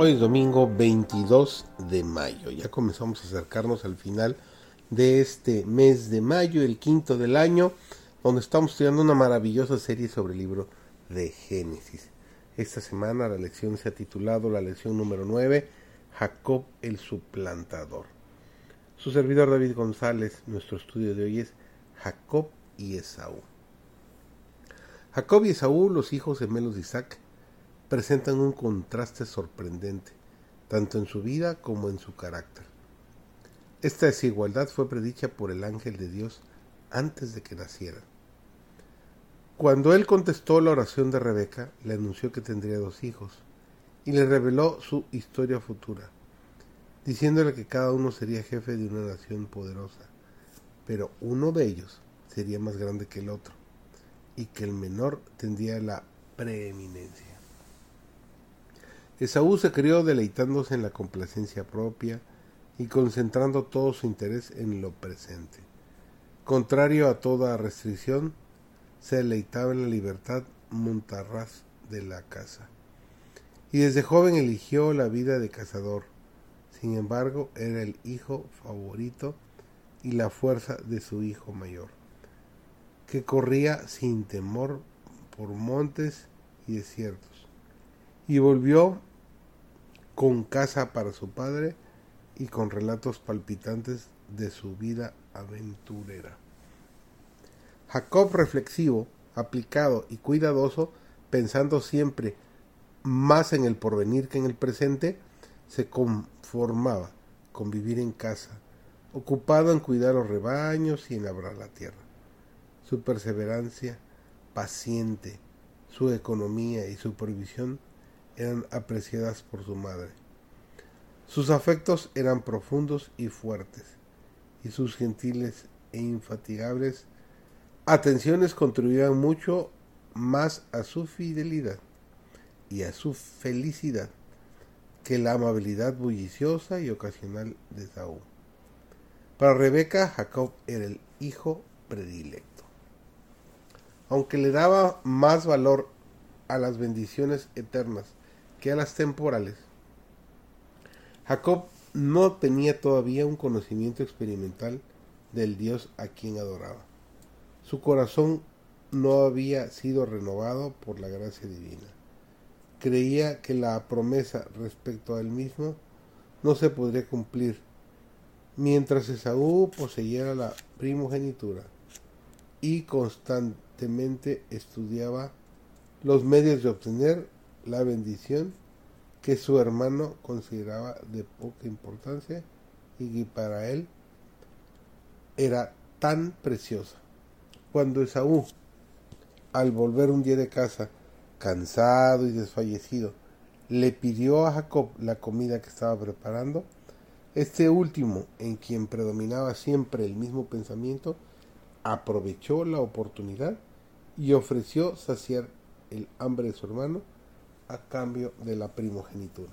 Hoy es domingo 22 de mayo. Ya comenzamos a acercarnos al final de este mes de mayo, el quinto del año, donde estamos estudiando una maravillosa serie sobre el libro de Génesis. Esta semana la lección se ha titulado la lección número 9, Jacob el suplantador. Su servidor David González, nuestro estudio de hoy es Jacob y Esaú. Jacob y Esaú, los hijos gemelos de Isaac, presentan un contraste sorprendente, tanto en su vida como en su carácter. Esta desigualdad fue predicha por el ángel de Dios antes de que naciera. Cuando él contestó la oración de Rebeca, le anunció que tendría dos hijos y le reveló su historia futura, diciéndole que cada uno sería jefe de una nación poderosa, pero uno de ellos sería más grande que el otro y que el menor tendría la preeminencia. Esaú se crió deleitándose en la complacencia propia y concentrando todo su interés en lo presente. Contrario a toda restricción, se deleitaba en la libertad montarraz de la casa. Y desde joven eligió la vida de cazador. Sin embargo, era el hijo favorito y la fuerza de su hijo mayor, que corría sin temor por montes y desiertos. Y volvió con casa para su padre y con relatos palpitantes de su vida aventurera. Jacob reflexivo, aplicado y cuidadoso, pensando siempre más en el porvenir que en el presente, se conformaba con vivir en casa, ocupado en cuidar los rebaños y en labrar la tierra. Su perseverancia, paciente, su economía y su provisión eran apreciadas por su madre. Sus afectos eran profundos y fuertes, y sus gentiles e infatigables atenciones contribuían mucho más a su fidelidad y a su felicidad que la amabilidad bulliciosa y ocasional de Saúl. Para Rebeca, Jacob era el hijo predilecto. Aunque le daba más valor a las bendiciones eternas que a las temporales. Jacob no tenía todavía un conocimiento experimental del Dios a quien adoraba. Su corazón no había sido renovado por la gracia divina. Creía que la promesa respecto a él mismo no se podría cumplir mientras Esaú poseyera la primogenitura y constantemente estudiaba los medios de obtener la bendición que su hermano consideraba de poca importancia y que para él era tan preciosa. Cuando Esaú, al volver un día de casa, cansado y desfallecido, le pidió a Jacob la comida que estaba preparando, este último, en quien predominaba siempre el mismo pensamiento, aprovechó la oportunidad y ofreció saciar el hambre de su hermano a cambio de la primogenitura.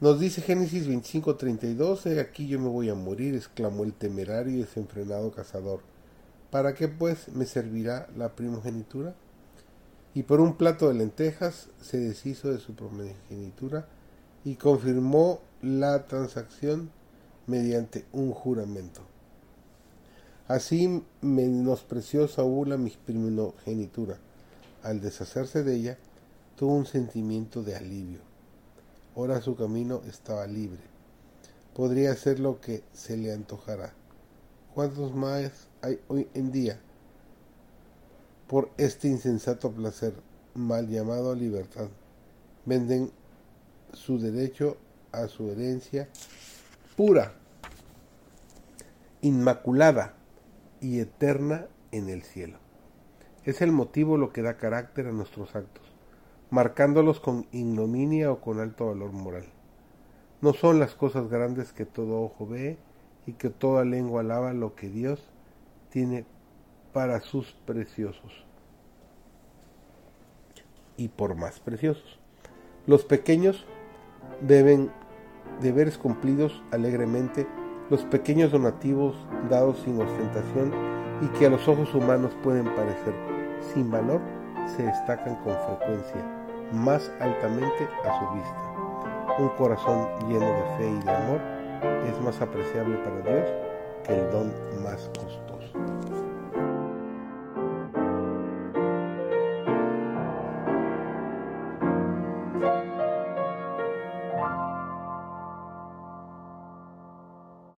Nos dice Génesis 25:32, aquí yo me voy a morir, exclamó el temerario y desenfrenado cazador. ¿Para qué pues me servirá la primogenitura? Y por un plato de lentejas se deshizo de su primogenitura y confirmó la transacción mediante un juramento. Así menospreció Saúl a mi primogenitura al deshacerse de ella, tuvo un sentimiento de alivio. Ahora su camino estaba libre. Podría hacer lo que se le antojará. ¿Cuántos más hay hoy en día por este insensato placer, mal llamado libertad? Venden su derecho a su herencia pura, inmaculada y eterna en el cielo. Es el motivo lo que da carácter a nuestros actos, marcándolos con ignominia o con alto valor moral. No son las cosas grandes que todo ojo ve y que toda lengua alaba lo que Dios tiene para sus preciosos y por más preciosos. Los pequeños deben deberes cumplidos alegremente, los pequeños donativos dados sin ostentación y que a los ojos humanos pueden parecer sin valor se destacan con frecuencia más altamente a su vista. Un corazón lleno de fe y de amor es más apreciable para Dios que el don más costoso.